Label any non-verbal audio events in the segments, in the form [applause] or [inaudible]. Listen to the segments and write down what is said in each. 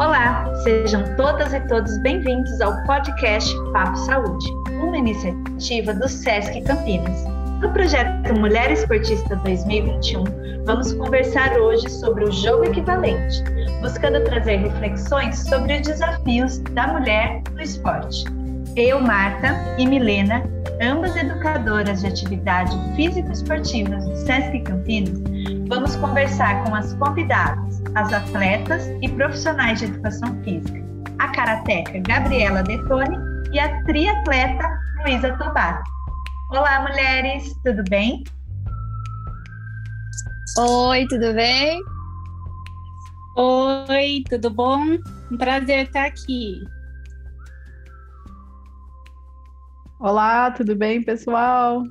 Olá, sejam todas e todos bem-vindos ao podcast Papo Saúde, uma iniciativa do SESC Campinas. No projeto Mulher Esportista 2021, vamos conversar hoje sobre o jogo equivalente, buscando trazer reflexões sobre os desafios da mulher no esporte. Eu, Marta e Milena, ambas educadoras de atividade físico-esportiva do SESC Campinas, vamos conversar com as convidadas, as atletas e profissionais de educação física, a karateca Gabriela Detone e a triatleta Luísa Tobar. Olá, mulheres, tudo bem? Oi, tudo bem? Oi, tudo bom? Um prazer estar aqui. Olá, tudo bem, pessoal?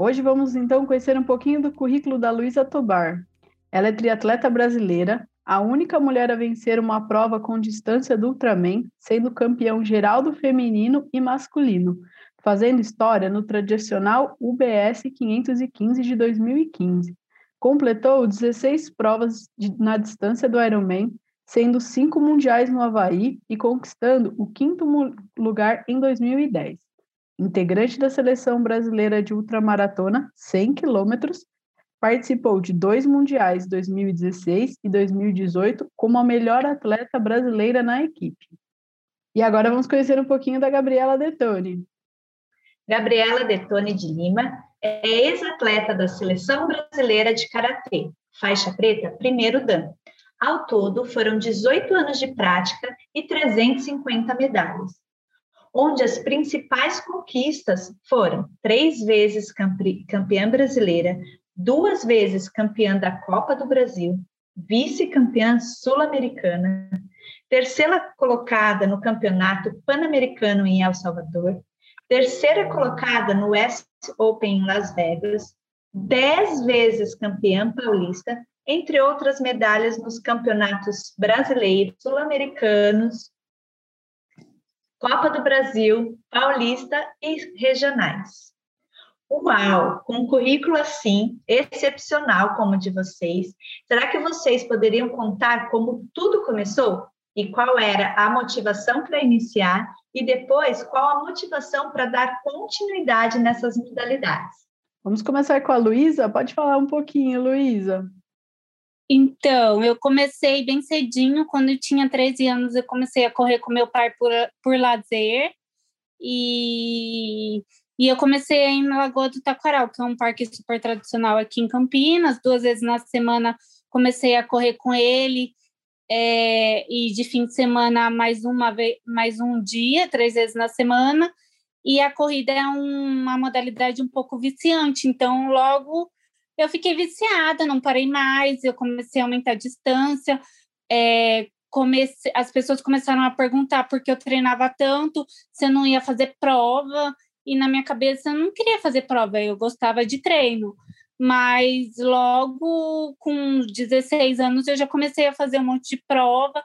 Hoje vamos então conhecer um pouquinho do currículo da Luísa Tobar. Ela é triatleta brasileira, a única mulher a vencer uma prova com distância do Ultraman, sendo campeão geral do feminino e masculino, fazendo história no tradicional UBS 515 de 2015. Completou 16 provas de, na distância do Ironman, sendo cinco mundiais no Havaí e conquistando o quinto lugar em 2010. Integrante da seleção brasileira de ultramaratona, 100 quilômetros, participou de dois mundiais 2016 e 2018 como a melhor atleta brasileira na equipe. E agora vamos conhecer um pouquinho da Gabriela Detone. Gabriela Detone de Lima é ex-atleta da seleção brasileira de karatê, faixa preta primeiro dan, ao todo, foram 18 anos de prática e 350 medalhas, onde as principais conquistas foram três vezes campeã brasileira, duas vezes campeã da Copa do Brasil, vice-campeã sul-americana, terceira colocada no Campeonato Pan-Americano em El Salvador, terceira colocada no West Open em Las Vegas, dez vezes campeã paulista entre outras medalhas nos campeonatos brasileiros, sul-americanos, Copa do Brasil, Paulista e regionais. Uau! Com um currículo assim, excepcional como o de vocês, será que vocês poderiam contar como tudo começou? E qual era a motivação para iniciar? E depois, qual a motivação para dar continuidade nessas modalidades? Vamos começar com a Luísa. Pode falar um pouquinho, Luísa. Então, eu comecei bem cedinho, quando eu tinha 13 anos, eu comecei a correr com meu pai por, por lazer. E, e eu comecei na Lagoa do Taquaral, que é um parque super tradicional aqui em Campinas. Duas vezes na semana comecei a correr com ele. É, e de fim de semana mais uma mais um dia, três vezes na semana. E a corrida é uma modalidade um pouco viciante, então logo eu fiquei viciada, não parei mais, eu comecei a aumentar a distância, é, as pessoas começaram a perguntar por que eu treinava tanto, se eu não ia fazer prova, e na minha cabeça eu não queria fazer prova, eu gostava de treino. Mas logo com 16 anos eu já comecei a fazer um monte de prova,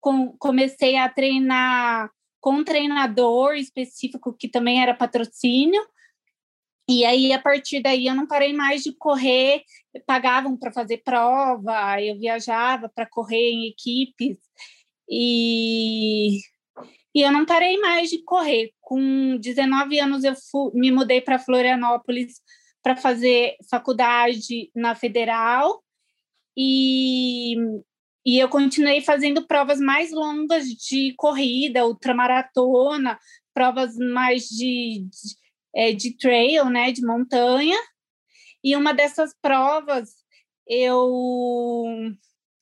com, comecei a treinar com um treinador específico que também era patrocínio, e aí, a partir daí, eu não parei mais de correr, pagavam para fazer prova, eu viajava para correr em equipes, e, e eu não parei mais de correr. Com 19 anos, eu fui, me mudei para Florianópolis para fazer faculdade na Federal, e, e eu continuei fazendo provas mais longas de corrida, ultramaratona, provas mais de, de é, de trail, né, de montanha. E uma dessas provas eu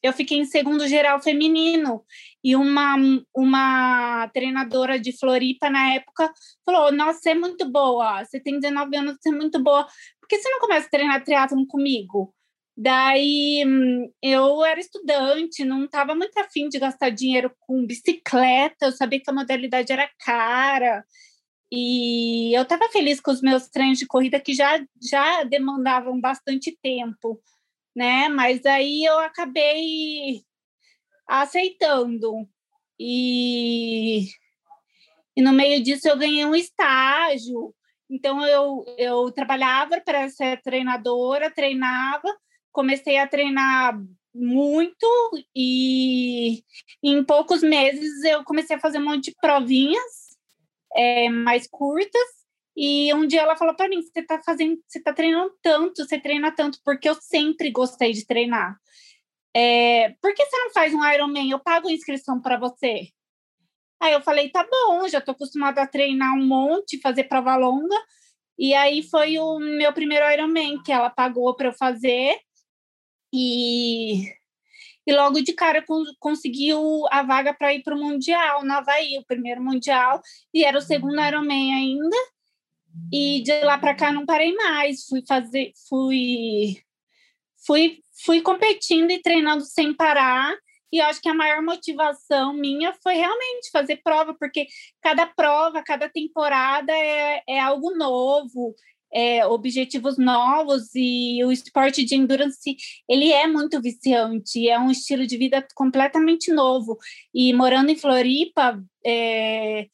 eu fiquei em segundo geral feminino e uma uma treinadora de Floripa na época falou: "Nossa, você é muito boa. Você tem 19 anos, você é muito boa. Por que você não começa a treinar triatlon comigo?" Daí eu era estudante, não estava muito afim de gastar dinheiro com bicicleta, eu sabia que a modalidade era cara. E eu estava feliz com os meus treinos de corrida que já, já demandavam bastante tempo, né? Mas aí eu acabei aceitando. E, e no meio disso eu ganhei um estágio. Então eu, eu trabalhava para ser treinadora, treinava, comecei a treinar muito e em poucos meses eu comecei a fazer um monte de provinhas é, mais curtas e um dia ela falou para mim: você está fazendo, você está treinando tanto, você treina tanto, porque eu sempre gostei de treinar. É, por que você não faz um Ironman? Eu pago inscrição para você. Aí eu falei: tá bom, já estou acostumada a treinar um monte, fazer prova longa. E aí foi o meu primeiro Ironman que ela pagou para eu fazer. E, e logo de cara conseguiu a vaga para ir para o Mundial na Havaí, o primeiro Mundial, e era o segundo Ironman ainda. E de lá para cá não parei mais, fui fazer, fui fui fui competindo e treinando sem parar. E eu acho que a maior motivação minha foi realmente fazer prova, porque cada prova, cada temporada é, é algo novo, é, objetivos novos e o esporte de endurance ele é muito viciante, é um estilo de vida completamente novo. E morando em Floripa, é,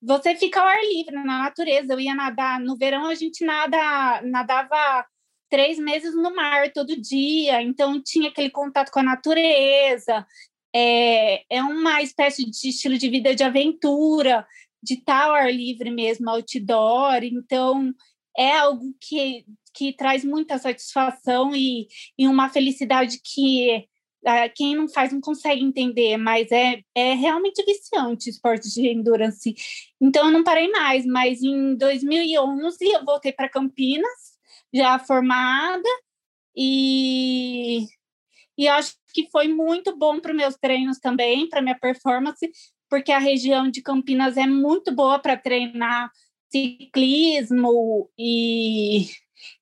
você fica ao ar livre, na natureza. Eu ia nadar, no verão a gente nada, nadava três meses no mar todo dia, então tinha aquele contato com a natureza. É, é uma espécie de estilo de vida de aventura, de ao ar livre mesmo, outdoor. Então, é algo que, que traz muita satisfação e, e uma felicidade que ah, quem não faz não consegue entender, mas é, é realmente viciante esporte de endurance. Então eu não parei mais, mas em 2011 eu voltei para Campinas, já formada, e, e acho que foi muito bom para meus treinos também, para minha performance, porque a região de Campinas é muito boa para treinar ciclismo e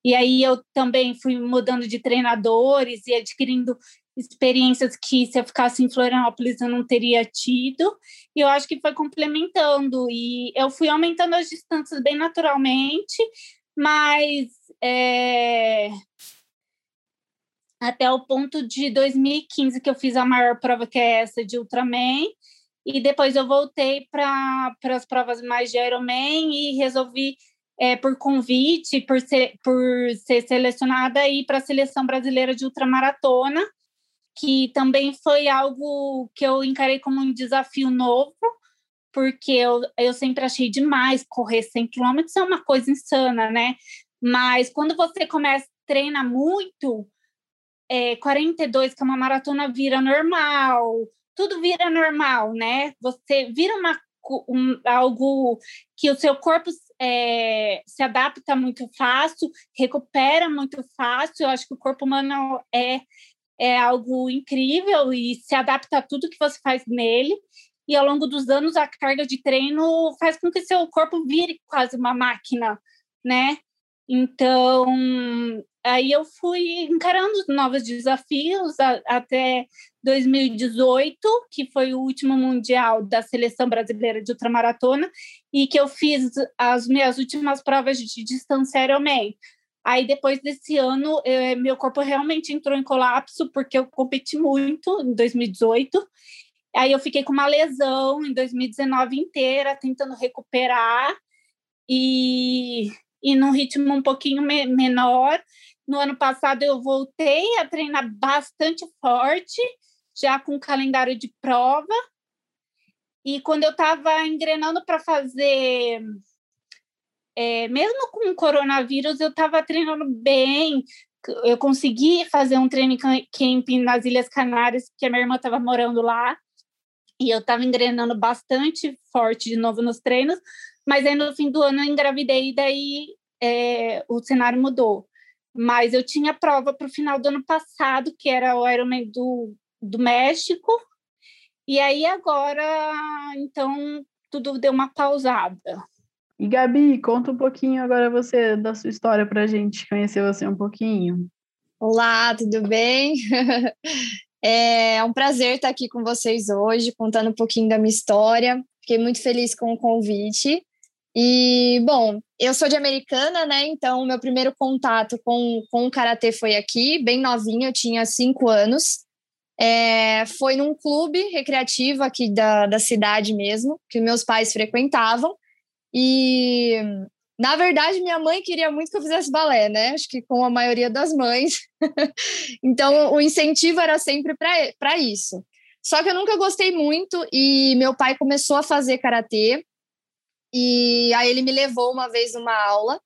e aí eu também fui mudando de treinadores e adquirindo experiências que se eu ficasse em Florianópolis eu não teria tido, e eu acho que foi complementando, e eu fui aumentando as distâncias bem naturalmente, mas é, até o ponto de 2015 que eu fiz a maior prova que é essa de Ultraman, e depois eu voltei para as provas mais de Ironman e resolvi é, por convite, por ser, por ser selecionada e para a seleção brasileira de ultramaratona que também foi algo que eu encarei como um desafio novo, porque eu, eu sempre achei demais correr 100 quilômetros, é uma coisa insana, né? Mas quando você começa a treinar muito, é, 42, que é uma maratona, vira normal, tudo vira normal, né? Você vira uma, um, algo que o seu corpo é, se adapta muito fácil, recupera muito fácil. Eu acho que o corpo humano é é algo incrível e se adapta a tudo que você faz nele. E ao longo dos anos, a carga de treino faz com que seu corpo vire quase uma máquina, né? Então, aí eu fui encarando novos desafios a, até 2018, que foi o último mundial da seleção brasileira de ultramaratona, e que eu fiz as minhas últimas provas de distância Ironman. Aí, depois desse ano, eh, meu corpo realmente entrou em colapso, porque eu competi muito em 2018. Aí, eu fiquei com uma lesão em 2019 inteira, tentando recuperar, e, e num ritmo um pouquinho me menor. No ano passado, eu voltei a treinar bastante forte, já com calendário de prova. E quando eu estava engrenando para fazer é, mesmo com o coronavírus, eu estava treinando bem. Eu consegui fazer um treino camp nas Ilhas Canárias, porque a minha irmã estava morando lá. E eu estava engrenando bastante forte de novo nos treinos. Mas aí no fim do ano eu engravidei e daí é, o cenário mudou. Mas eu tinha prova para o final do ano passado, que era o Ironman do, do México. E aí agora, então, tudo deu uma pausada. E Gabi, conta um pouquinho agora você da sua história para a gente conhecer você um pouquinho. Olá, tudo bem? [laughs] É um prazer estar aqui com vocês hoje, contando um pouquinho da minha história. Fiquei muito feliz com o convite. E, bom, eu sou de Americana, né? Então, meu primeiro contato com, com o Karatê foi aqui, bem novinha, eu tinha cinco anos. É, foi num clube recreativo aqui da, da cidade mesmo, que meus pais frequentavam. E Na verdade, minha mãe queria muito que eu fizesse balé, né? Acho que com a maioria das mães. [laughs] então, o incentivo era sempre para isso. Só que eu nunca gostei muito e meu pai começou a fazer karatê. E aí ele me levou uma vez numa aula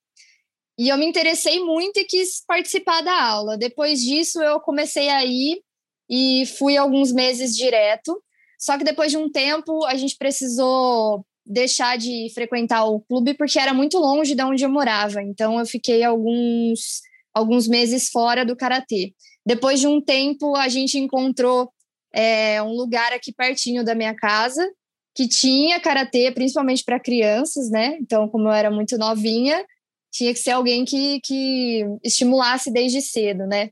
e eu me interessei muito e quis participar da aula. Depois disso, eu comecei a ir e fui alguns meses direto. Só que depois de um tempo, a gente precisou deixar de frequentar o clube porque era muito longe de onde eu morava. Então, eu fiquei alguns, alguns meses fora do karatê. Depois de um tempo, a gente encontrou é, um lugar aqui pertinho da minha casa que tinha karatê, principalmente para crianças, né? Então, como eu era muito novinha, tinha que ser alguém que, que estimulasse desde cedo, né?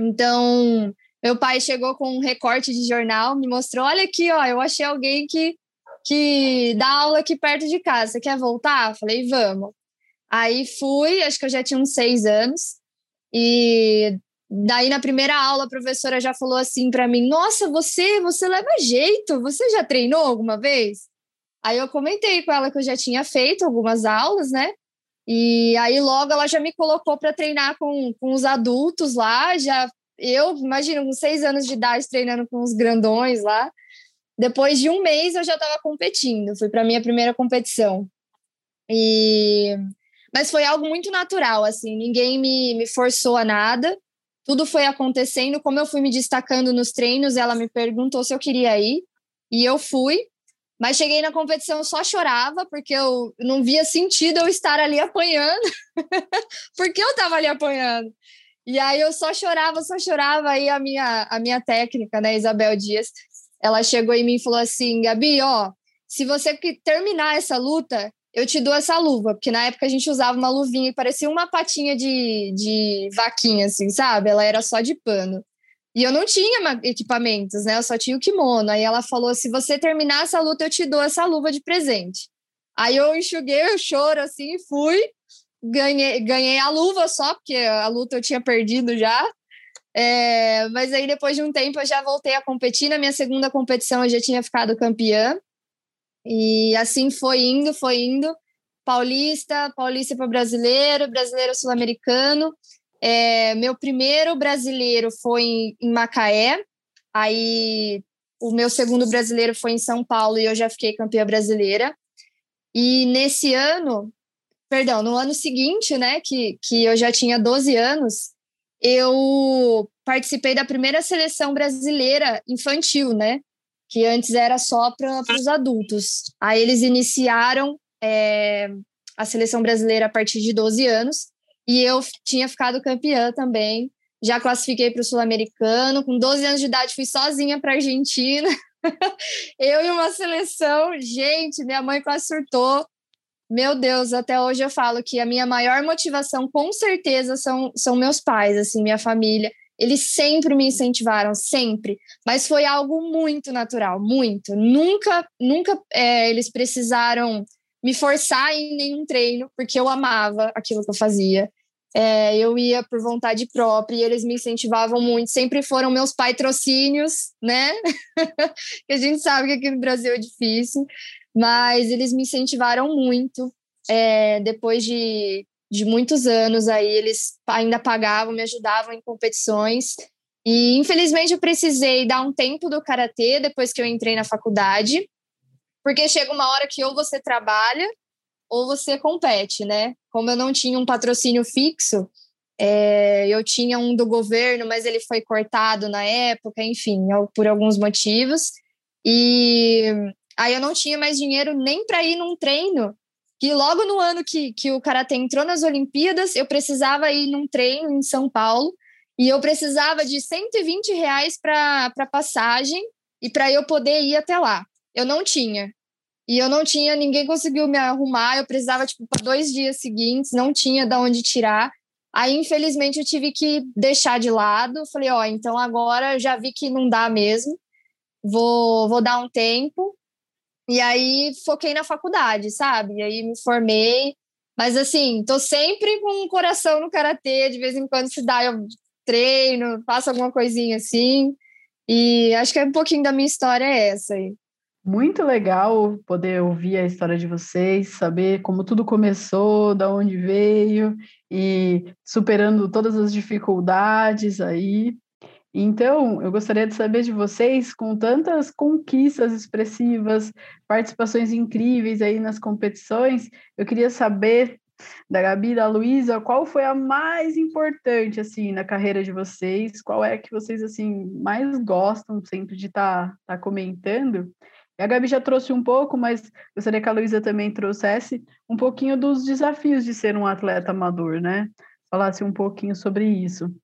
Então, meu pai chegou com um recorte de jornal, me mostrou: olha aqui, ó, eu achei alguém que, que dá aula aqui perto de casa. Quer voltar? Falei, vamos. Aí fui, acho que eu já tinha uns seis anos, e daí na primeira aula a professora já falou assim para mim: Nossa, você, você leva jeito, você já treinou alguma vez? Aí eu comentei com ela que eu já tinha feito algumas aulas, né? E aí logo ela já me colocou para treinar com, com os adultos lá, já eu, imagino, com seis anos de idade treinando com os grandões lá. Depois de um mês eu já estava competindo, fui para minha primeira competição. E mas foi algo muito natural, assim, ninguém me, me forçou a nada. Tudo foi acontecendo, como eu fui me destacando nos treinos, ela me perguntou se eu queria ir, e eu fui. Mas cheguei na competição, só chorava, porque eu não via sentido eu estar ali apanhando. [laughs] porque eu estava ali apanhando. E aí eu só chorava, só chorava. Aí a minha, a minha técnica, né, Isabel Dias, ela chegou em mim e falou assim: Gabi, ó, se você terminar essa luta, eu te dou essa luva. Porque na época a gente usava uma luvinha que parecia uma patinha de, de vaquinha, assim, sabe? Ela era só de pano. E eu não tinha equipamentos, né? Eu só tinha o kimono. Aí ela falou: se você terminar essa luta, eu te dou essa luva de presente. Aí eu enxuguei o choro assim e fui. Ganhei, ganhei a luva só, porque a luta eu tinha perdido já. É, mas aí depois de um tempo eu já voltei a competir. Na minha segunda competição eu já tinha ficado campeã. E assim foi indo, foi indo. Paulista, paulista para brasileiro, brasileiro sul-americano. É, meu primeiro brasileiro foi em, em Macaé, aí o meu segundo brasileiro foi em São Paulo e eu já fiquei campeã brasileira. E nesse ano, perdão, no ano seguinte, né, que, que eu já tinha 12 anos, eu participei da primeira seleção brasileira infantil, né, que antes era só para os adultos. Aí eles iniciaram é, a seleção brasileira a partir de 12 anos. E eu tinha ficado campeã também. Já classifiquei para o Sul-Americano. Com 12 anos de idade, fui sozinha para a Argentina. [laughs] eu e uma seleção. Gente, minha mãe quase surtou. Meu Deus, até hoje eu falo que a minha maior motivação, com certeza, são, são meus pais, assim, minha família. Eles sempre me incentivaram, sempre. Mas foi algo muito natural, muito. Nunca, nunca é, eles precisaram me forçar em nenhum treino, porque eu amava aquilo que eu fazia. É, eu ia por vontade própria e eles me incentivavam muito. Sempre foram meus patrocínios, né? [laughs] que a gente sabe que aqui no Brasil é difícil, mas eles me incentivaram muito. É, depois de, de muitos anos aí, eles ainda pagavam, me ajudavam em competições. E infelizmente eu precisei dar um tempo do karatê depois que eu entrei na faculdade. Porque chega uma hora que ou você trabalha ou você compete, né? Como eu não tinha um patrocínio fixo, é, eu tinha um do governo, mas ele foi cortado na época, enfim, por alguns motivos. E aí eu não tinha mais dinheiro nem para ir num treino. E logo no ano que, que o Karatê entrou nas Olimpíadas, eu precisava ir num treino em São Paulo. E eu precisava de 120 reais para passagem e para eu poder ir até lá eu não tinha. E eu não tinha, ninguém conseguiu me arrumar, eu precisava, tipo, para dois dias seguintes, não tinha de onde tirar. Aí, infelizmente, eu tive que deixar de lado. Falei, ó, oh, então agora já vi que não dá mesmo, vou, vou dar um tempo. E aí foquei na faculdade, sabe? E aí me formei. Mas assim, tô sempre com o coração no karatê, de vez em quando se dá, eu treino, faço alguma coisinha assim. E acho que é um pouquinho da minha história é essa aí. Muito legal poder ouvir a história de vocês, saber como tudo começou, da onde veio e superando todas as dificuldades aí. Então, eu gostaria de saber de vocês, com tantas conquistas expressivas, participações incríveis aí nas competições, eu queria saber da Gabi da Luísa, qual foi a mais importante assim na carreira de vocês? Qual é que vocês assim mais gostam sempre de estar tá, tá comentando? E a Gabi já trouxe um pouco, mas gostaria que a Luísa também trouxesse um pouquinho dos desafios de ser um atleta amador, né? Falasse um pouquinho sobre isso.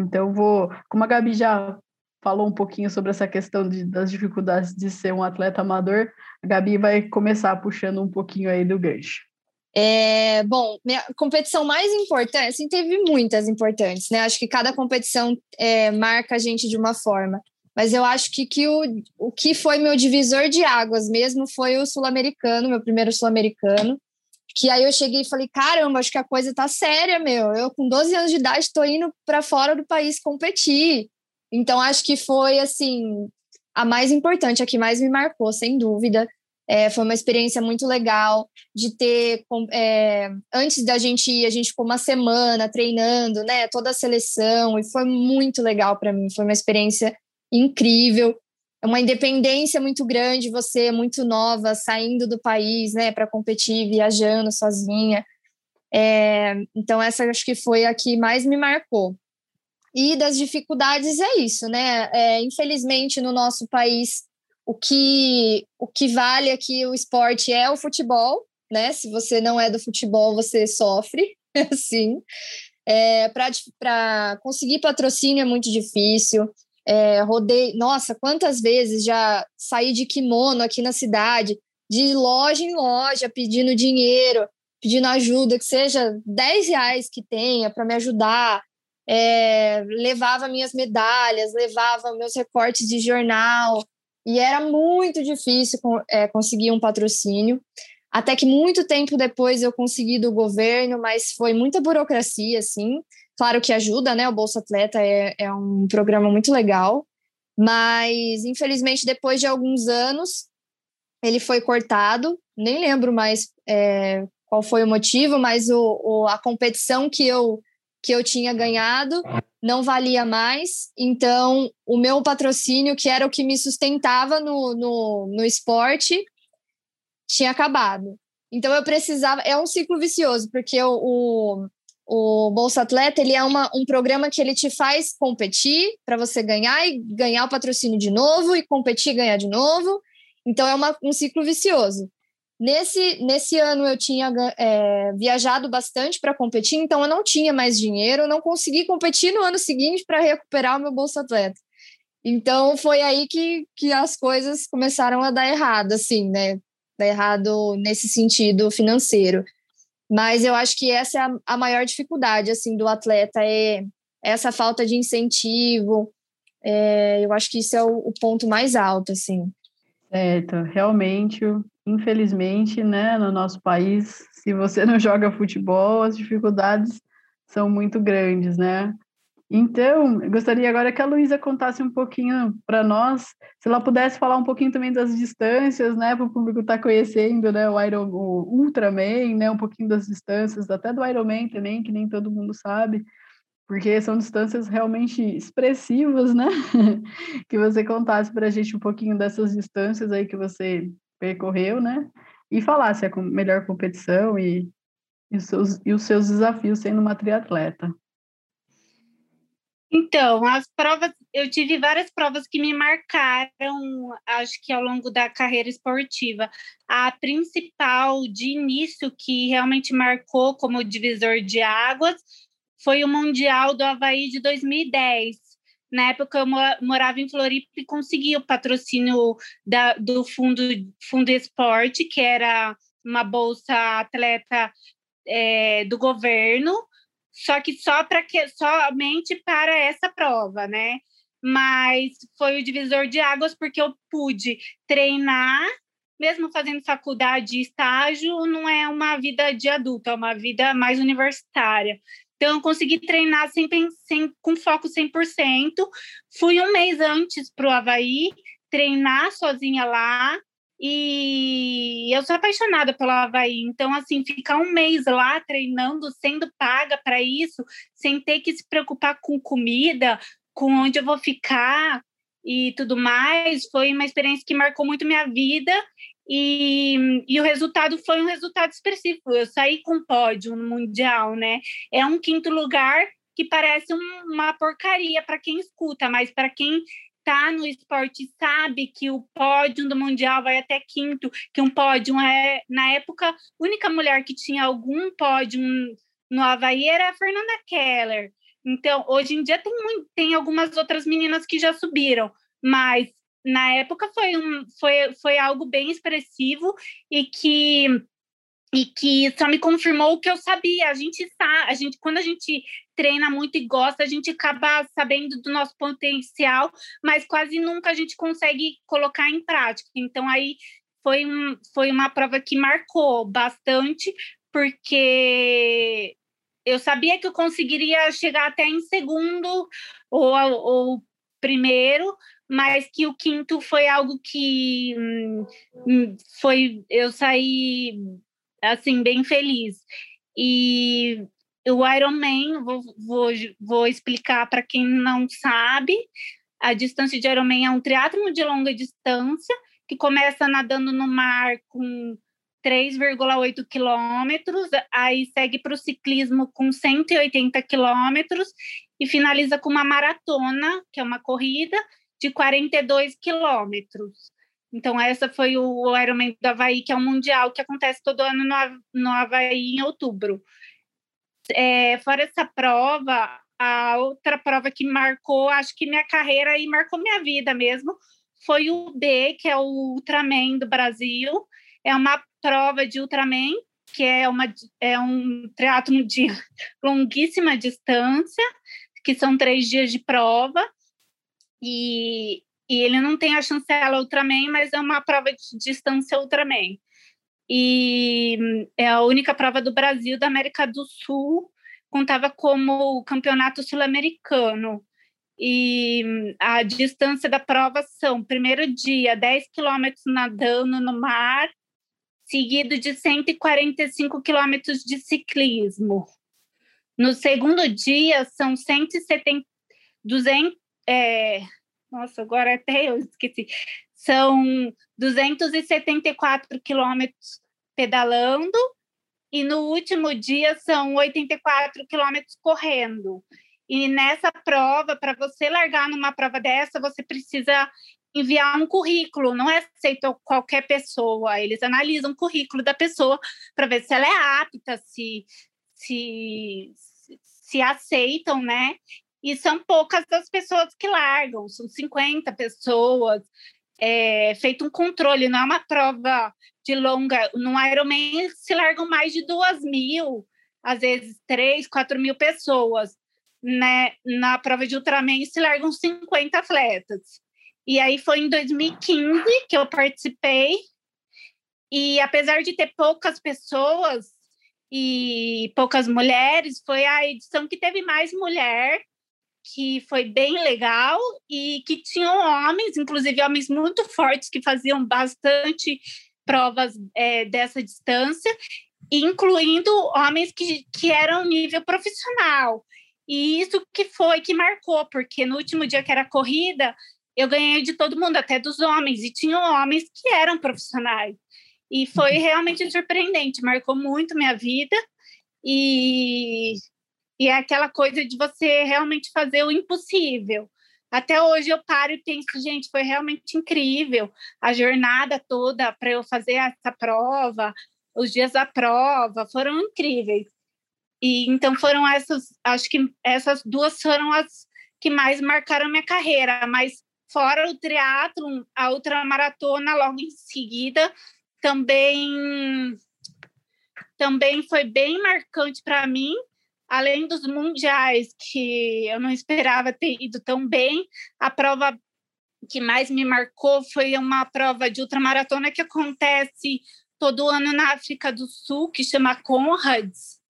Então, vou, como a Gabi já falou um pouquinho sobre essa questão de, das dificuldades de ser um atleta amador, a Gabi vai começar puxando um pouquinho aí do gancho. É, bom, minha competição mais importante, assim, teve muitas importantes, né? Acho que cada competição é, marca a gente de uma forma. Mas eu acho que, que o, o que foi meu divisor de águas mesmo foi o sul-americano, meu primeiro sul-americano. Que aí eu cheguei e falei: caramba, acho que a coisa tá séria, meu. Eu, com 12 anos de idade, estou indo para fora do país competir. Então, acho que foi, assim, a mais importante, a que mais me marcou, sem dúvida. É, foi uma experiência muito legal de ter. É, antes da gente ir, a gente ficou uma semana treinando, né? Toda a seleção, e foi muito legal para mim. Foi uma experiência incrível. É uma independência muito grande, você é muito nova, saindo do país, né, para competir, viajando sozinha. É, então, essa acho que foi a que mais me marcou. E das dificuldades é isso, né? É, infelizmente, no nosso país, o que, o que vale aqui o esporte é o futebol, né? Se você não é do futebol, você sofre, [laughs] assim. É, para conseguir patrocínio é muito difícil. É, rodei, nossa, quantas vezes já saí de kimono aqui na cidade, de loja em loja, pedindo dinheiro, pedindo ajuda, que seja 10 reais que tenha para me ajudar. É, levava minhas medalhas, levava meus recortes de jornal, e era muito difícil é, conseguir um patrocínio. Até que muito tempo depois eu consegui do governo, mas foi muita burocracia, assim. Claro que ajuda, né? O Bolsa Atleta é, é um programa muito legal, mas infelizmente depois de alguns anos ele foi cortado. Nem lembro mais é, qual foi o motivo, mas o, o, a competição que eu que eu tinha ganhado não valia mais. Então, o meu patrocínio, que era o que me sustentava no, no, no esporte, tinha acabado. Então, eu precisava. É um ciclo vicioso, porque o, o, o Bolsa Atleta ele é uma, um programa que ele te faz competir para você ganhar e ganhar o patrocínio de novo, e competir e ganhar de novo. Então, é uma, um ciclo vicioso. Nesse, nesse ano eu tinha é, viajado bastante para competir, então eu não tinha mais dinheiro, não consegui competir no ano seguinte para recuperar o meu Bolsa Atleta. Então foi aí que, que as coisas começaram a dar errado, assim, né? Dar errado nesse sentido financeiro. Mas eu acho que essa é a, maior dificuldade, assim, do atleta, é essa falta de incentivo. É, eu acho que isso é o, o ponto mais alto, assim. Certo, realmente infelizmente, né, no nosso país, se você não [laughs] joga futebol, as dificuldades são muito grandes, né? Então, gostaria agora que a Luísa contasse um pouquinho para nós, se ela pudesse falar um pouquinho também das distâncias, né, para o público estar tá conhecendo, né, o, Iron, o Ultraman, né, um pouquinho das distâncias, até do Ironman também, que nem todo mundo sabe, porque são distâncias realmente expressivas, né? [laughs] que você contasse para a gente um pouquinho dessas distâncias aí que você percorreu, né? E falasse a melhor competição e, e, os seus, e os seus desafios sendo uma triatleta. Então, as provas, eu tive várias provas que me marcaram, acho que ao longo da carreira esportiva. A principal de início que realmente marcou como divisor de águas foi o Mundial do Havaí de 2010, na época eu morava em Floripa e consegui o patrocínio da, do fundo, fundo Esporte, que era uma bolsa atleta é, do governo, só que só para que somente para essa prova, né? Mas foi o divisor de águas porque eu pude treinar, mesmo fazendo faculdade e estágio, não é uma vida de adulto, é uma vida mais universitária. Então, eu consegui treinar sem, sem, com foco 100%. Fui um mês antes para o Havaí, treinar sozinha lá. E eu sou apaixonada pelo Havaí. Então, assim, ficar um mês lá treinando, sendo paga para isso, sem ter que se preocupar com comida, com onde eu vou ficar e tudo mais, foi uma experiência que marcou muito minha vida. E, e o resultado foi um resultado expressivo. Eu saí com pódio no Mundial, né? É um quinto lugar que parece um, uma porcaria para quem escuta, mas para quem está no esporte sabe que o pódio do Mundial vai até quinto, que um pódio é, na época, a única mulher que tinha algum pódio no Havaí era a Fernanda Keller. Então, hoje em dia tem, tem algumas outras meninas que já subiram, mas na época foi, um, foi, foi algo bem expressivo e que e que só me confirmou o que eu sabia. A gente sabe, a gente quando a gente treina muito e gosta, a gente acaba sabendo do nosso potencial, mas quase nunca a gente consegue colocar em prática. Então aí foi, um, foi uma prova que marcou bastante, porque eu sabia que eu conseguiria chegar até em segundo ou, ou primeiro, mas que o quinto foi algo que hum, hum foi eu saí assim, bem feliz. E o Ironman, vou, vou, vou explicar para quem não sabe, a distância de Ironman é um triatlo de longa distância, que começa nadando no mar com 3,8 quilômetros, aí segue para o ciclismo com 180 quilômetros e finaliza com uma maratona, que é uma corrida, de 42 quilômetros. Então, essa foi o Ironman do Havaí, que é um mundial que acontece todo ano no, no Havaí em outubro. É, fora essa prova, a outra prova que marcou, acho que minha carreira e marcou minha vida mesmo, foi o B, que é o Ultraman do Brasil. É uma prova de Ultraman, que é, uma, é um triatlo de [laughs] longuíssima distância, que são três dias de prova. E e ele não tem a chancela Ultraman, mas é uma prova de distância Ultraman. E é a única prova do Brasil, da América do Sul, contava como campeonato sul-americano. E a distância da prova são, primeiro dia, 10 quilômetros nadando no mar, seguido de 145 quilômetros de ciclismo. No segundo dia, são 170, 200, é, nossa, agora até eu esqueci. São 274 quilômetros pedalando e no último dia são 84 quilômetros correndo. E nessa prova, para você largar numa prova dessa, você precisa enviar um currículo, não é aceito qualquer pessoa, eles analisam o currículo da pessoa para ver se ela é apta, se, se, se aceitam, né? E são poucas as pessoas que largam, são 50 pessoas. É, feito um controle, não é uma prova de longa. No Ironman se largam mais de duas mil, às vezes três, quatro mil pessoas. Né? Na prova de Ultraman se largam 50 atletas. E aí foi em 2015 que eu participei. E apesar de ter poucas pessoas e poucas mulheres, foi a edição que teve mais mulher que foi bem legal e que tinham homens, inclusive homens muito fortes, que faziam bastante provas é, dessa distância, incluindo homens que, que eram nível profissional. E isso que foi que marcou, porque no último dia que era corrida, eu ganhei de todo mundo, até dos homens, e tinham homens que eram profissionais. E foi realmente surpreendente, marcou muito minha vida. E e é aquela coisa de você realmente fazer o impossível. Até hoje eu paro e penso, gente, foi realmente incrível a jornada toda para eu fazer essa prova, os dias da prova foram incríveis. E então foram essas, acho que essas duas foram as que mais marcaram minha carreira, mas fora o triatlo, a outra maratona logo em seguida também também foi bem marcante para mim, além dos mundiais, que eu não esperava ter ido tão bem, a prova que mais me marcou foi uma prova de ultramaratona que acontece todo ano na África do Sul, que chama Conrads,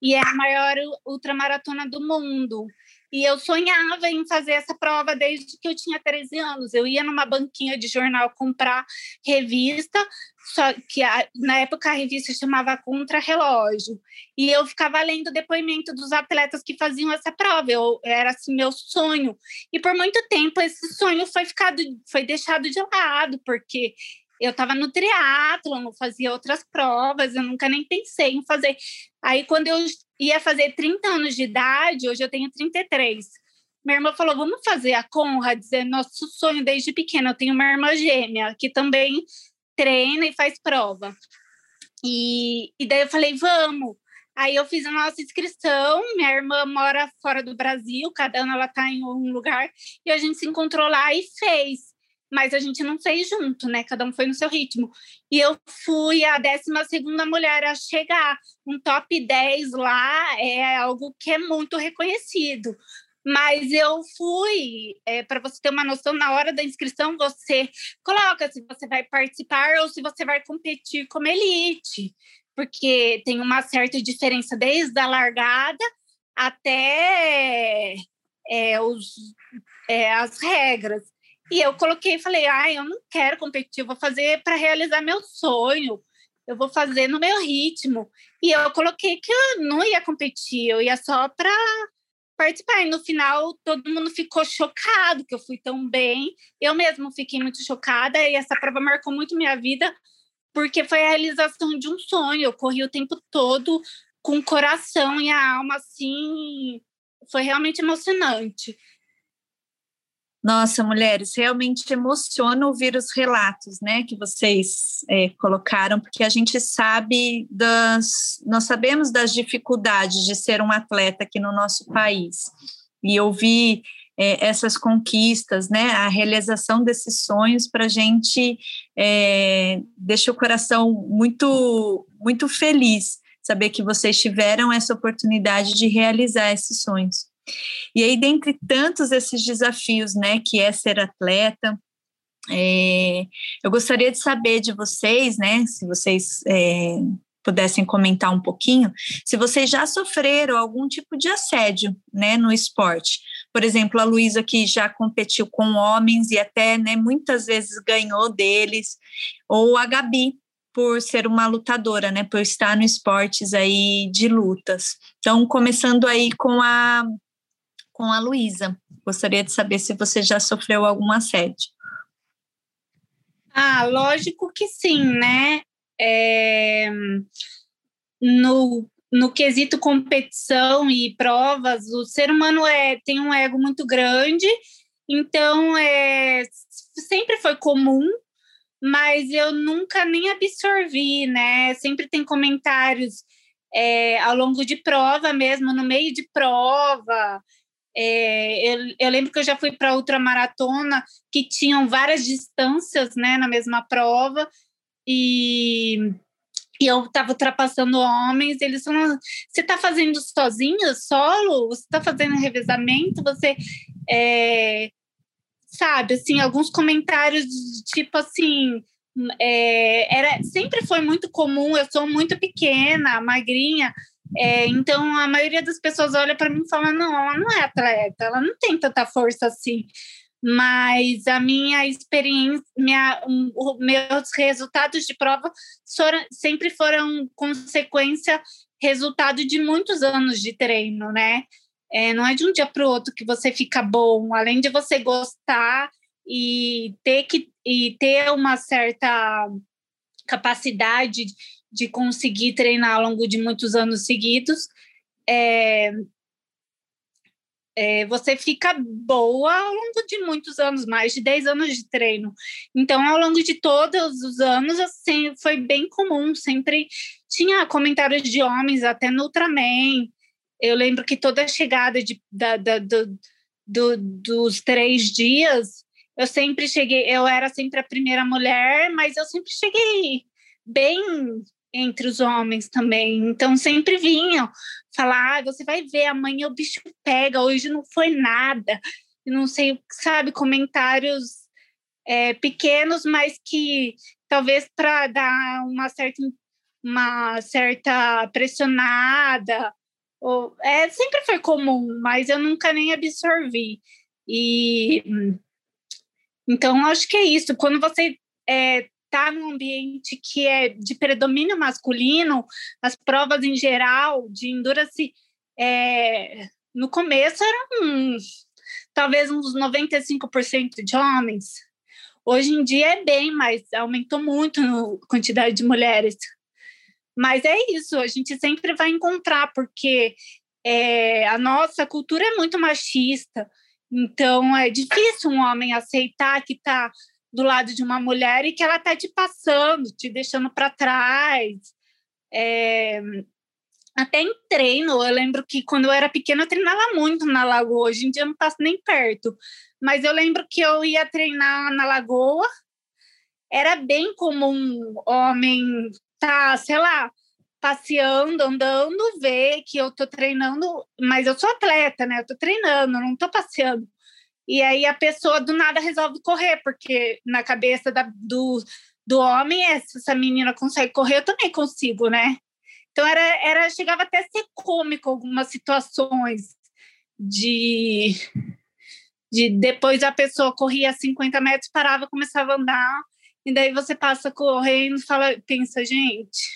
e é a maior ultramaratona do mundo. E eu sonhava em fazer essa prova desde que eu tinha 13 anos. Eu ia numa banquinha de jornal comprar revista, só que a, na época a revista chamava Contra Relógio. E eu ficava lendo depoimento dos atletas que faziam essa prova. Eu, era assim meu sonho. E por muito tempo esse sonho foi ficado foi deixado de lado, porque eu estava no triatlo, fazia outras provas, eu nunca nem pensei em fazer. Aí, quando eu ia fazer 30 anos de idade, hoje eu tenho 33, minha irmã falou: vamos fazer a Conrad, é nosso sonho desde pequena. Eu tenho uma irmã gêmea que também treina e faz prova. E, e daí eu falei: vamos. Aí eu fiz a nossa inscrição. Minha irmã mora fora do Brasil, cada ano ela está em um lugar, e a gente se encontrou lá e fez mas a gente não fez junto, né? Cada um foi no seu ritmo. E eu fui a 12 mulher a chegar. Um top 10 lá é algo que é muito reconhecido. Mas eu fui, é, para você ter uma noção, na hora da inscrição, você coloca se você vai participar ou se você vai competir como elite, porque tem uma certa diferença desde a largada até é, os, é, as regras. E eu coloquei, falei, ah, eu não quero competir, eu vou fazer para realizar meu sonho, eu vou fazer no meu ritmo. E eu coloquei que eu não ia competir, eu ia só para participar. E no final, todo mundo ficou chocado que eu fui tão bem. Eu mesmo fiquei muito chocada e essa prova marcou muito minha vida, porque foi a realização de um sonho. Eu corri o tempo todo com o coração e a alma assim. Foi realmente emocionante. Nossa, mulheres, realmente emociona ouvir os relatos, né, que vocês é, colocaram, porque a gente sabe das, nós sabemos das dificuldades de ser um atleta aqui no nosso país e ouvir é, essas conquistas, né, a realização desses sonhos para a gente é, deixa o coração muito, muito feliz saber que vocês tiveram essa oportunidade de realizar esses sonhos. E aí, dentre tantos esses desafios, né, que é ser atleta, é, eu gostaria de saber de vocês, né, se vocês é, pudessem comentar um pouquinho, se vocês já sofreram algum tipo de assédio, né, no esporte. Por exemplo, a Luísa que já competiu com homens e até, né, muitas vezes ganhou deles, ou a Gabi, por ser uma lutadora, né, por estar no esportes aí de lutas. Então, começando aí com a com a Luísa. Gostaria de saber se você já sofreu algum assédio. Ah, lógico que sim, né? É, no, no quesito competição e provas, o ser humano é, tem um ego muito grande, então é, sempre foi comum, mas eu nunca nem absorvi, né? Sempre tem comentários é, ao longo de prova mesmo, no meio de prova, é, eu, eu, lembro que eu já fui para ultramaratona que tinham várias distâncias né, na mesma prova e, e eu estava ultrapassando homens. Eles falaram: você está fazendo sozinho, solo? Você está fazendo revezamento? Você. É, sabe, assim, alguns comentários tipo assim. É, era, sempre foi muito comum, eu sou muito pequena, magrinha, é, então, a maioria das pessoas olha para mim e fala: não, ela não é atleta, ela não tem tanta força assim. Mas a minha experiência, minha, um, meus resultados de prova foram, sempre foram consequência, resultado de muitos anos de treino, né? É, não é de um dia para o outro que você fica bom, além de você gostar e ter que e ter uma certa capacidade de conseguir treinar ao longo de muitos anos seguidos, é, é, você fica boa ao longo de muitos anos, mais de 10 anos de treino. Então, ao longo de todos os anos, assim, foi bem comum, sempre tinha comentários de homens, até no Ultraman. Eu lembro que toda a chegada de, da, da, do, do, dos três dias, eu sempre cheguei, eu era sempre a primeira mulher, mas eu sempre cheguei bem entre os homens também. Então sempre vinham falar: ah, você vai ver, amanhã o bicho pega, hoje não foi nada. Não sei, sabe, comentários é, pequenos, mas que talvez para dar uma certa, uma certa pressionada é, sempre foi comum, mas eu nunca nem absorvi. E então acho que é isso. Quando você é, tá num ambiente que é de predomínio masculino, as provas em geral de endurance é, no começo eram talvez uns 95% de homens. Hoje em dia é bem, mas aumentou muito a quantidade de mulheres. Mas é isso, a gente sempre vai encontrar, porque é, a nossa cultura é muito machista. Então é difícil um homem aceitar que está do lado de uma mulher e que ela está te passando, te deixando para trás. É, até em treino, eu lembro que quando eu era pequena eu treinava muito na lagoa, hoje em dia eu não passo nem perto. Mas eu lembro que eu ia treinar na lagoa, era bem comum homem tá, sei lá, passeando, andando, ver que eu tô treinando, mas eu sou atleta, né? Eu tô treinando, não tô passeando. E aí a pessoa do nada resolve correr, porque na cabeça da, do, do homem, é, essa menina consegue correr, eu também consigo, né? Então era, era chegava até a ser cômico algumas situações de, de depois a pessoa corria 50 metros, parava, começava a andar, e daí você passa correndo e fala, pensa, gente,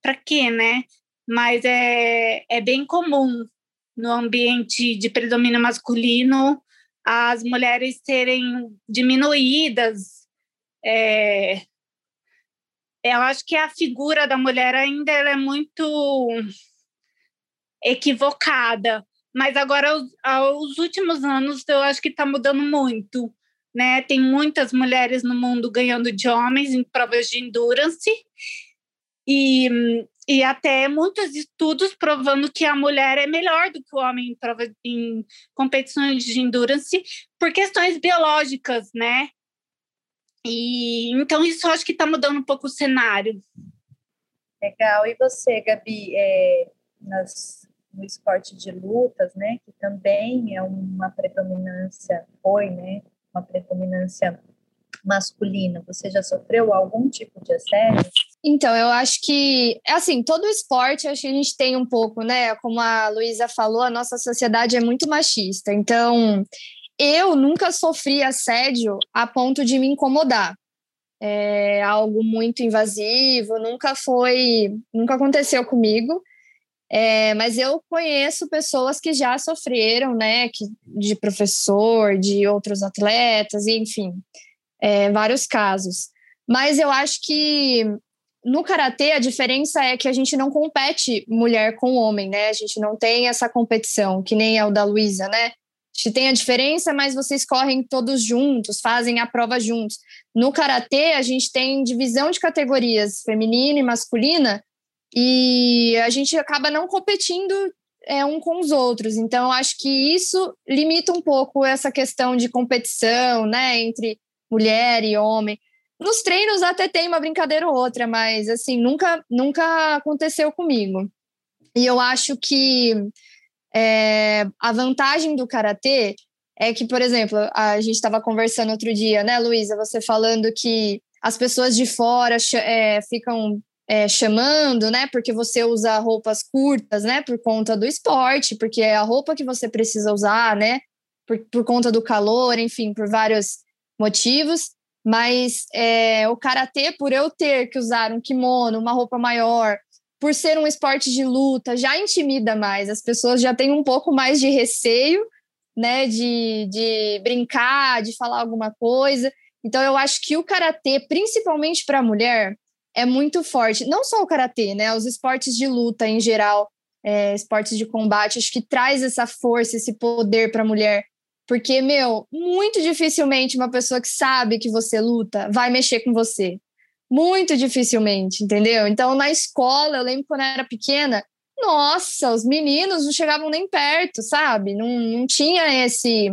para quê, né? Mas é, é bem comum no ambiente de predomínio masculino as mulheres serem diminuídas. É, eu acho que a figura da mulher ainda é muito equivocada, mas agora, aos últimos anos, eu acho que está mudando muito. Né? Tem muitas mulheres no mundo ganhando de homens em provas de endurance, e, e até muitos estudos provando que a mulher é melhor do que o homem em, em competições de endurance por questões biológicas, né? E então isso acho que está mudando um pouco o cenário. Legal. E você, Gabi, é, nas, no esporte de lutas, né, que também é uma predominância, foi, né, uma predominância masculina, você já sofreu algum tipo de assédio? Então, eu acho que, é assim, todo esporte, acho que a gente tem um pouco, né? Como a Luísa falou, a nossa sociedade é muito machista. Então, eu nunca sofri assédio a ponto de me incomodar. É algo muito invasivo, nunca foi, nunca aconteceu comigo. É, mas eu conheço pessoas que já sofreram, né? Que, de professor, de outros atletas, enfim, é, vários casos. Mas eu acho que no karatê, a diferença é que a gente não compete mulher com homem, né? A gente não tem essa competição, que nem é o da Luísa, né? A gente tem a diferença, mas vocês correm todos juntos, fazem a prova juntos. No karatê, a gente tem divisão de categorias feminina e masculina, e a gente acaba não competindo é, um com os outros. Então, acho que isso limita um pouco essa questão de competição, né, entre mulher e homem. Nos treinos até tem uma brincadeira ou outra, mas assim, nunca, nunca aconteceu comigo. E eu acho que é, a vantagem do karatê é que, por exemplo, a gente estava conversando outro dia, né, Luísa? Você falando que as pessoas de fora é, ficam é, chamando, né? Porque você usa roupas curtas, né? Por conta do esporte, porque é a roupa que você precisa usar, né? Por, por conta do calor, enfim, por vários motivos. Mas é, o karatê, por eu ter que usar um kimono, uma roupa maior, por ser um esporte de luta, já intimida mais. As pessoas já têm um pouco mais de receio, né, de, de brincar, de falar alguma coisa. Então, eu acho que o karatê, principalmente para a mulher, é muito forte. Não só o karatê, né, os esportes de luta em geral, é, esportes de combate, acho que traz essa força, esse poder para a mulher porque, meu, muito dificilmente uma pessoa que sabe que você luta vai mexer com você. Muito dificilmente, entendeu? Então, na escola, eu lembro quando eu era pequena, nossa, os meninos não chegavam nem perto, sabe? Não, não tinha esse,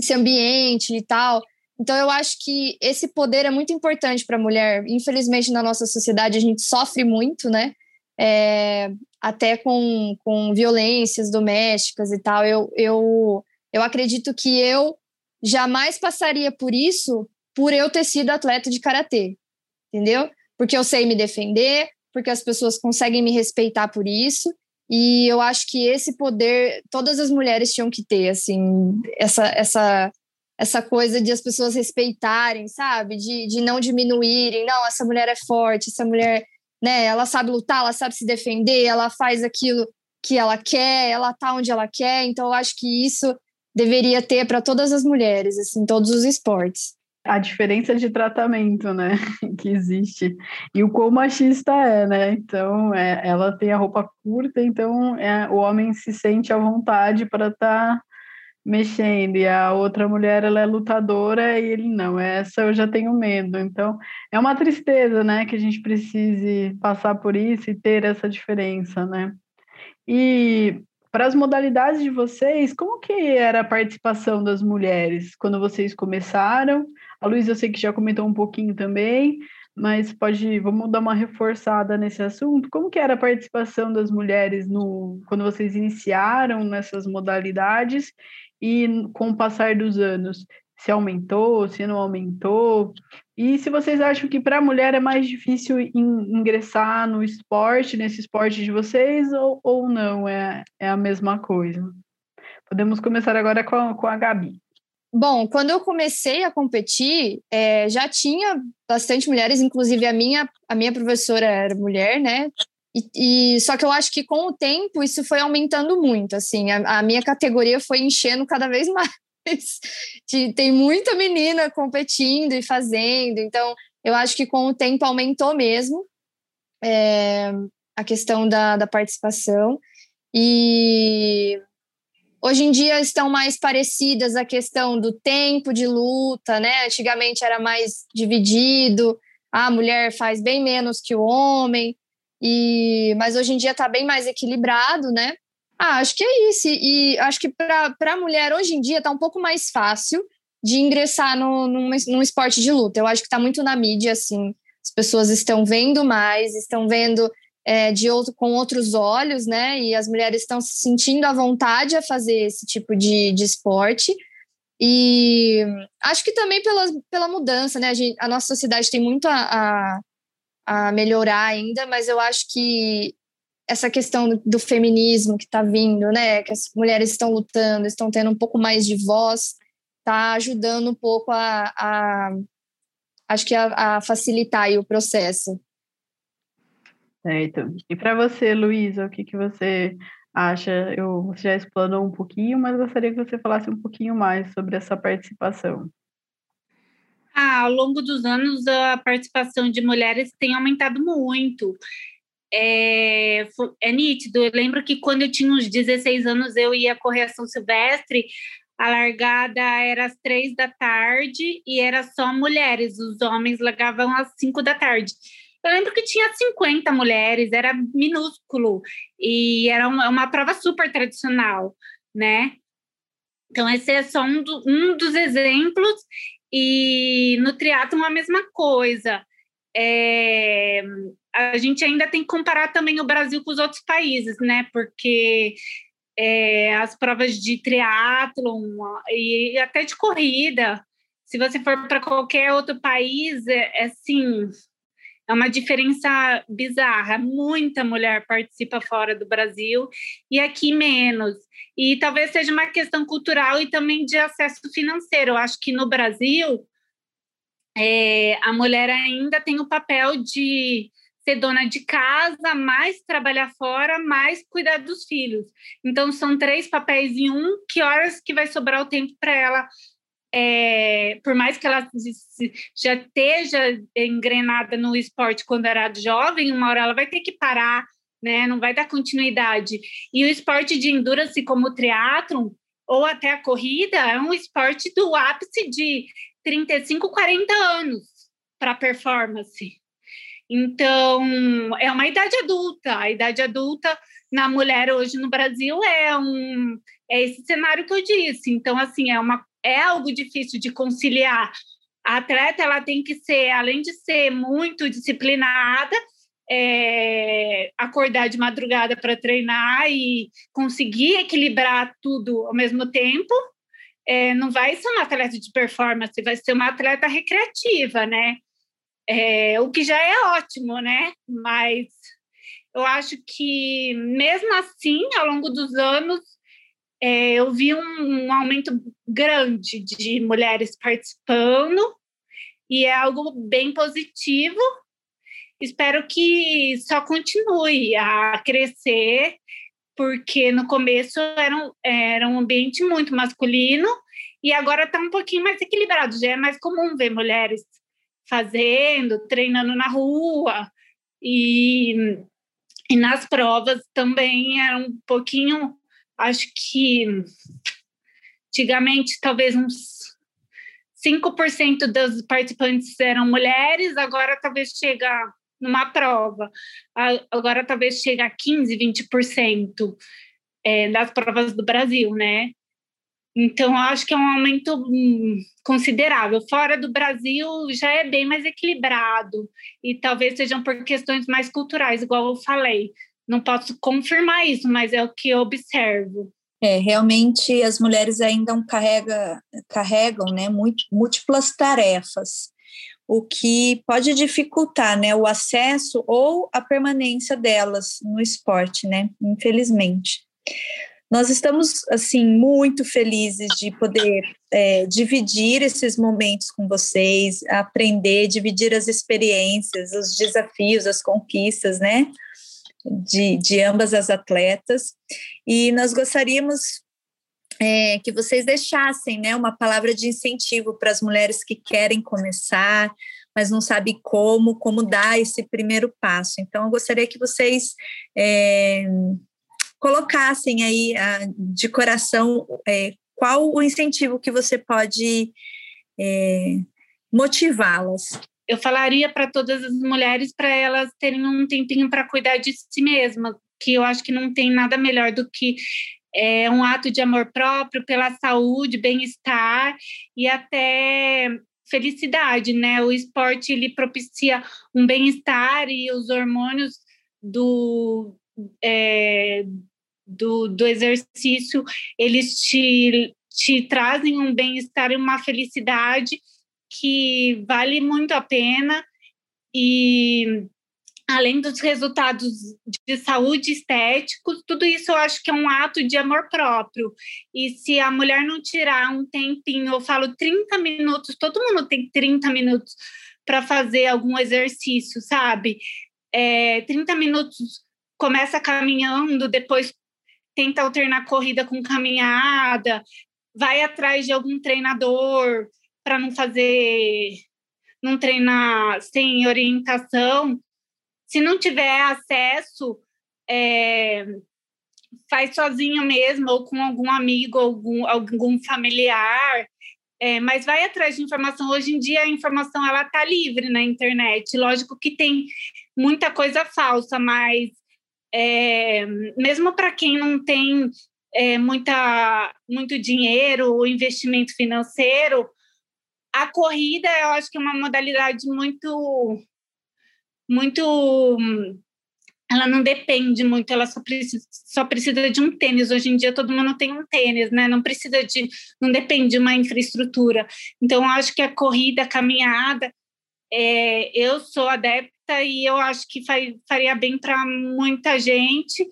esse ambiente e tal. Então, eu acho que esse poder é muito importante para a mulher. Infelizmente, na nossa sociedade, a gente sofre muito, né? É, até com, com violências domésticas e tal. Eu, eu eu acredito que eu jamais passaria por isso por eu ter sido atleta de karatê, entendeu? Porque eu sei me defender, porque as pessoas conseguem me respeitar por isso. E eu acho que esse poder todas as mulheres tinham que ter, assim, essa, essa, essa coisa de as pessoas respeitarem, sabe? De, de não diminuírem. Não, essa mulher é forte, essa mulher, né? Ela sabe lutar, ela sabe se defender, ela faz aquilo que ela quer, ela tá onde ela quer. Então, eu acho que isso deveria ter para todas as mulheres, assim, todos os esportes a diferença de tratamento, né, [laughs] que existe e o quão machista é, né? Então, é, ela tem a roupa curta, então é, o homem se sente à vontade para estar tá mexendo e a outra mulher ela é lutadora e ele não. Essa eu já tenho medo. Então, é uma tristeza, né, que a gente precise passar por isso e ter essa diferença, né? E para as modalidades de vocês, como que era a participação das mulheres quando vocês começaram? A Luísa eu sei que já comentou um pouquinho também, mas pode, vamos dar uma reforçada nesse assunto. Como que era a participação das mulheres no quando vocês iniciaram nessas modalidades e com o passar dos anos? Se aumentou, se não aumentou? E se vocês acham que para a mulher é mais difícil ingressar no esporte, nesse esporte de vocês, ou, ou não? É, é a mesma coisa? Podemos começar agora com a, com a Gabi. Bom, quando eu comecei a competir, é, já tinha bastante mulheres, inclusive a minha, a minha professora era mulher, né? E, e, só que eu acho que com o tempo isso foi aumentando muito, assim, a, a minha categoria foi enchendo cada vez [laughs] mais tem muita menina competindo e fazendo, então eu acho que com o tempo aumentou mesmo é, a questão da, da participação. E hoje em dia estão mais parecidas a questão do tempo de luta, né? Antigamente era mais dividido, a mulher faz bem menos que o homem, e mas hoje em dia está bem mais equilibrado, né? Ah, acho que é isso. E, acho que para a mulher hoje em dia está um pouco mais fácil de ingressar no, num, num esporte de luta. Eu acho que está muito na mídia, assim. As pessoas estão vendo mais, estão vendo é, de outro, com outros olhos, né? E as mulheres estão se sentindo à vontade a fazer esse tipo de, de esporte. E acho que também pela, pela mudança, né? A, gente, a nossa sociedade tem muito a, a, a melhorar ainda, mas eu acho que essa questão do, feminismo que está vindo, né? Que as mulheres estão lutando, estão tendo um pouco mais de voz, está ajudando um pouco a, a acho que a, a facilitar o processo. Certo. E para você, Luísa, o que, que você acha? Eu, você já explanou um pouquinho, mas gostaria que você falasse um pouquinho mais sobre essa participação. Ah, ao longo dos anos, a participação de mulheres tem aumentado muito é, é nítido. Eu lembro que quando eu tinha uns 16 anos, eu ia correr a São Silvestre, a largada era às três da tarde e era só mulheres, os homens largavam às cinco da tarde. Eu lembro que tinha 50 mulheres, era minúsculo e era uma, uma prova super tradicional, né? Então, esse é só um, do, um dos exemplos. E no triatlo a mesma coisa. É, a gente ainda tem que comparar também o Brasil com os outros países, né? Porque é, as provas de triatlon e até de corrida, se você for para qualquer outro país, é, é assim, é uma diferença bizarra. Muita mulher participa fora do Brasil e aqui menos. E talvez seja uma questão cultural e também de acesso financeiro. Eu acho que no Brasil é, a mulher ainda tem o papel de ser dona de casa, mais trabalhar fora, mais cuidar dos filhos. Então, são três papéis em um. Que horas que vai sobrar o tempo para ela? É, por mais que ela já esteja engrenada no esporte quando era jovem, uma hora ela vai ter que parar, né? Não vai dar continuidade. E o esporte de endurance, como o triatlon, ou até a corrida, é um esporte do ápice de 35, 40 anos para performance. Então, é uma idade adulta. A idade adulta na mulher hoje no Brasil é um é esse cenário que eu disse. Então, assim, é uma é algo difícil de conciliar. A atleta ela tem que ser, além de ser muito disciplinada, é, acordar de madrugada para treinar e conseguir equilibrar tudo ao mesmo tempo. É, não vai ser uma atleta de performance, vai ser uma atleta recreativa, né? É, o que já é ótimo, né? Mas eu acho que, mesmo assim, ao longo dos anos, é, eu vi um, um, aumento grande de mulheres participando, e é algo bem positivo. Espero que só continue a crescer, porque no começo era um, era um ambiente muito masculino, e agora está um pouquinho mais equilibrado. Já é mais comum ver mulheres fazendo, treinando na rua, e, e nas provas também era um pouquinho acho que antigamente talvez uns 5% dos participantes eram mulheres, agora talvez chega numa prova, agora talvez chega a 15, 20% é, das provas do Brasil, né? Então, acho que é um aumento hum, considerável. Fora do Brasil já é bem mais equilibrado, e talvez sejam por questões mais culturais, igual eu falei. Não posso confirmar isso, mas é o que eu observo. É, realmente as mulheres ainda carrega, carregam né, múltiplas tarefas, o que pode dificultar né, o acesso ou a permanência delas no esporte, né, infelizmente. Nós estamos assim muito felizes de poder é, dividir esses momentos com vocês, aprender, dividir as experiências, os desafios, as conquistas, né? de, de ambas as atletas. E nós gostaríamos é, que vocês deixassem né, uma palavra de incentivo para as mulheres que querem começar, mas não sabem como, como dar esse primeiro passo. Então, eu gostaria que vocês é, colocassem aí de coração é, qual o incentivo que você pode é, motivá-las eu falaria para todas as mulheres para elas terem um tempinho para cuidar de si mesmas, que eu acho que não tem nada melhor do que é, um ato de amor próprio pela saúde, bem-estar e até felicidade, né? O esporte ele propicia um bem-estar e os hormônios do, é, do, do exercício eles te, te trazem um bem-estar e uma felicidade que vale muito a pena e além dos resultados de saúde estéticos, tudo isso eu acho que é um ato de amor próprio. E se a mulher não tirar um tempinho, eu falo 30 minutos, todo mundo tem 30 minutos para fazer algum exercício, sabe? É, 30 minutos começa caminhando, depois tenta alternar corrida com caminhada, vai atrás de algum treinador, para não fazer, não treinar sem orientação. Se não tiver acesso, é, faz sozinho mesmo, ou com algum amigo, algum, algum familiar. É, mas vai atrás de informação. Hoje em dia a informação ela está livre na internet. Lógico que tem muita coisa falsa, mas é, mesmo para quem não tem é, muita, muito dinheiro ou investimento financeiro, a corrida, eu acho que é uma modalidade muito, muito, ela não depende muito, ela só precisa, só precisa de um tênis. Hoje em dia todo mundo tem um tênis, né? Não precisa de, não depende de uma infraestrutura. Então, eu acho que a corrida, a caminhada, é, eu sou adepta e eu acho que faria bem para muita gente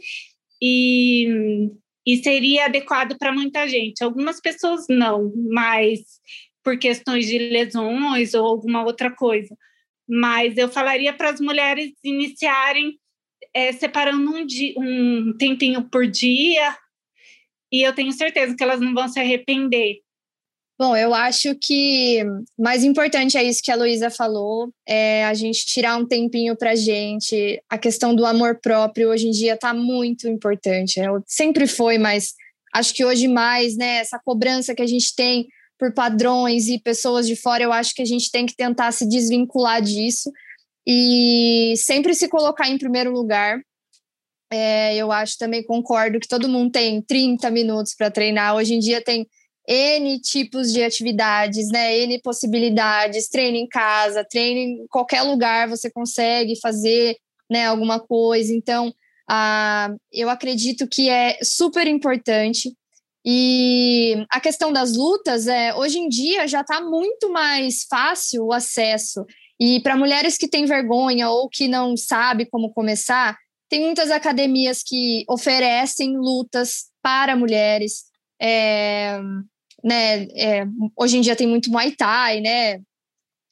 e, e seria adequado para muita gente. Algumas pessoas não, mas por questões de lesões ou alguma outra coisa. Mas eu falaria para as mulheres iniciarem é, separando um, dia, um tempinho por dia, e eu tenho certeza que elas não vão se arrepender. Bom, eu acho que mais importante é isso que a Luísa falou, é a gente tirar um tempinho para gente. A questão do amor próprio hoje em dia está muito importante. Eu, sempre foi, mas acho que hoje mais, né? Essa cobrança que a gente tem por padrões e pessoas de fora, eu acho que a gente tem que tentar se desvincular disso e sempre se colocar em primeiro lugar. É, eu acho também concordo que todo mundo tem 30 minutos para treinar. Hoje em dia tem N tipos de atividades, né? N possibilidades, treino em casa, treino em qualquer lugar, você consegue fazer né, alguma coisa. Então, ah, eu acredito que é super importante e a questão das lutas, é, hoje em dia já está muito mais fácil o acesso. E para mulheres que têm vergonha ou que não sabe como começar, tem muitas academias que oferecem lutas para mulheres. É, né, é, hoje em dia tem muito Muay Thai, né?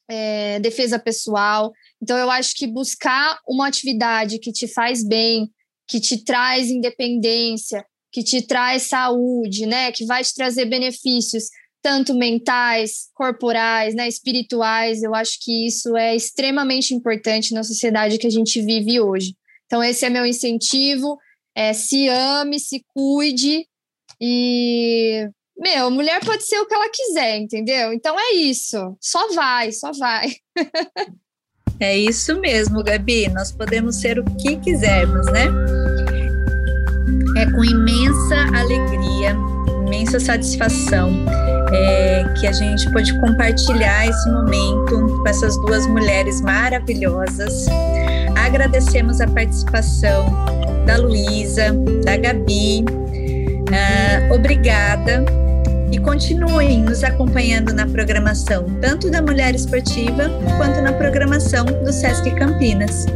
É, defesa pessoal. Então, eu acho que buscar uma atividade que te faz bem, que te traz independência, que te traz saúde, né? Que vai te trazer benefícios tanto mentais, corporais, né, espirituais. Eu acho que isso é extremamente importante na sociedade que a gente vive hoje. Então, esse é meu incentivo. É, se ame, se cuide e. Meu, mulher pode ser o que ela quiser, entendeu? Então é isso. Só vai, só vai. [laughs] é isso mesmo, Gabi. Nós podemos ser o que quisermos, né? É com imensa alegria, imensa satisfação é, que a gente pôde compartilhar esse momento com essas duas mulheres maravilhosas. Agradecemos a participação da Luísa, da Gabi. Uh, obrigada e continuem nos acompanhando na programação tanto da Mulher Esportiva quanto na programação do Sesc Campinas.